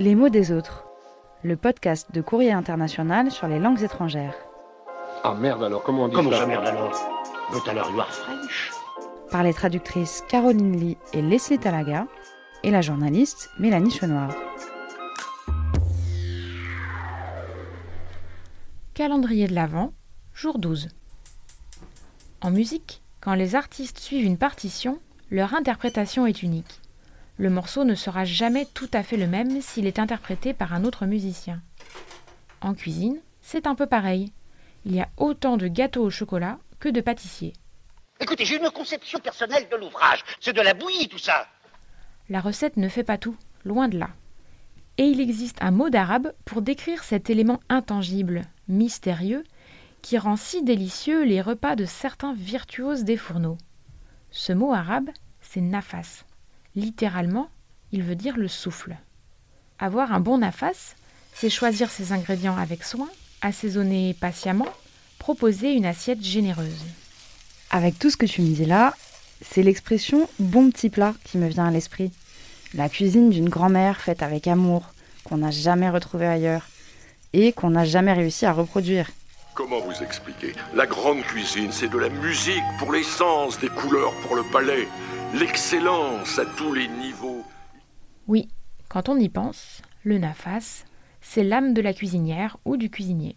Les mots des autres, le podcast de Courrier International sur les langues étrangères. Ah merde alors, comment on dit Comment ça ça merde alors But alors you are French Par les traductrices Caroline Lee et Leslie Talaga et la journaliste Mélanie Chenoir. Calendrier de l'Avent, jour 12. En musique, quand les artistes suivent une partition, leur interprétation est unique. Le morceau ne sera jamais tout à fait le même s'il est interprété par un autre musicien. En cuisine, c'est un peu pareil. Il y a autant de gâteaux au chocolat que de pâtissiers. Écoutez, j'ai une conception personnelle de l'ouvrage. C'est de la bouillie tout ça. La recette ne fait pas tout, loin de là. Et il existe un mot d'arabe pour décrire cet élément intangible, mystérieux, qui rend si délicieux les repas de certains virtuoses des fourneaux. Ce mot arabe, c'est nafas. Littéralement, il veut dire le souffle. Avoir un bon nafas, c'est choisir ses ingrédients avec soin, assaisonner patiemment, proposer une assiette généreuse. Avec tout ce que tu me dis là, c'est l'expression bon petit plat qui me vient à l'esprit. La cuisine d'une grand-mère faite avec amour, qu'on n'a jamais retrouvée ailleurs, et qu'on n'a jamais réussi à reproduire. Comment vous expliquer La grande cuisine, c'est de la musique pour les sens, des couleurs pour le palais, l'excellence à tous les niveaux. Oui, quand on y pense, le nafas, c'est l'âme de la cuisinière ou du cuisinier.